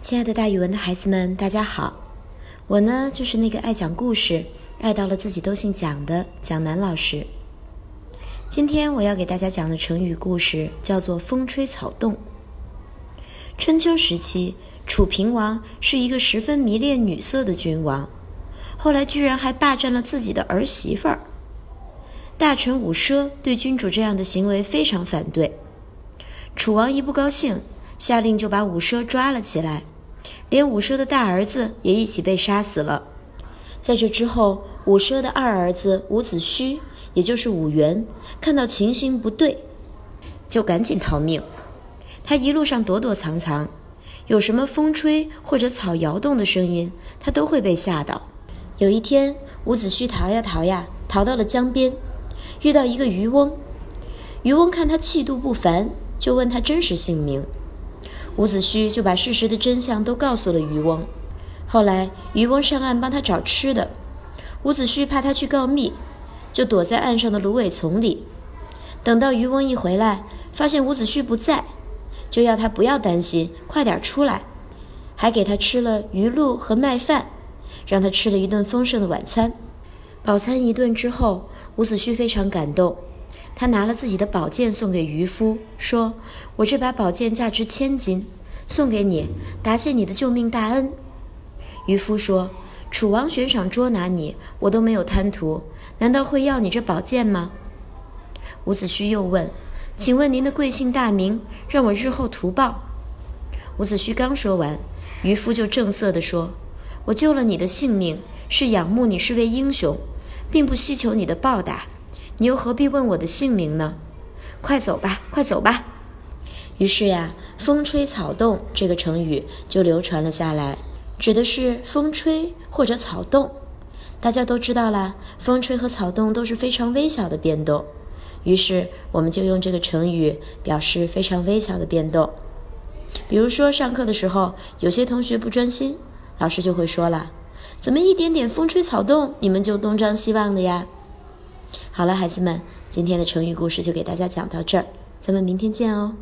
亲爱的，大语文的孩子们，大家好！我呢，就是那个爱讲故事、爱到了自己都姓蒋的蒋楠老师。今天我要给大家讲的成语故事叫做“风吹草动”。春秋时期，楚平王是一个十分迷恋女色的君王，后来居然还霸占了自己的儿媳妇儿。大臣伍奢对君主这样的行为非常反对，楚王一不高兴。下令就把伍奢抓了起来，连伍奢的大儿子也一起被杀死了。在这之后，伍奢的二儿子伍子胥，也就是伍元，看到情形不对，就赶紧逃命。他一路上躲躲藏藏，有什么风吹或者草摇动的声音，他都会被吓到。有一天，伍子胥逃呀逃呀，逃到了江边，遇到一个渔翁。渔翁看他气度不凡，就问他真实姓名。伍子胥就把事实的真相都告诉了渔翁。后来，渔翁上岸帮他找吃的，伍子胥怕他去告密，就躲在岸上的芦苇丛里。等到渔翁一回来，发现伍子胥不在，就要他不要担心，快点出来，还给他吃了鱼露和麦饭，让他吃了一顿丰盛的晚餐。饱餐一顿之后，伍子胥非常感动。他拿了自己的宝剑送给渔夫，说：“我这把宝剑价值千金，送给你，答谢你的救命大恩。”渔夫说：“楚王悬赏捉拿你，我都没有贪图，难道会要你这宝剑吗？”伍子胥又问：“请问您的贵姓大名，让我日后图报。”伍子胥刚说完，渔夫就正色地说：“我救了你的性命，是仰慕你是位英雄，并不希求你的报答。”你又何必问我的姓名呢？快走吧，快走吧。于是呀，“风吹草动”这个成语就流传了下来，指的是风吹或者草动。大家都知道啦，风吹和草动都是非常微小的变动，于是我们就用这个成语表示非常微小的变动。比如说，上课的时候有些同学不专心，老师就会说了：“怎么一点点风吹草动，你们就东张西望的呀？”好了，孩子们，今天的成语故事就给大家讲到这儿，咱们明天见哦。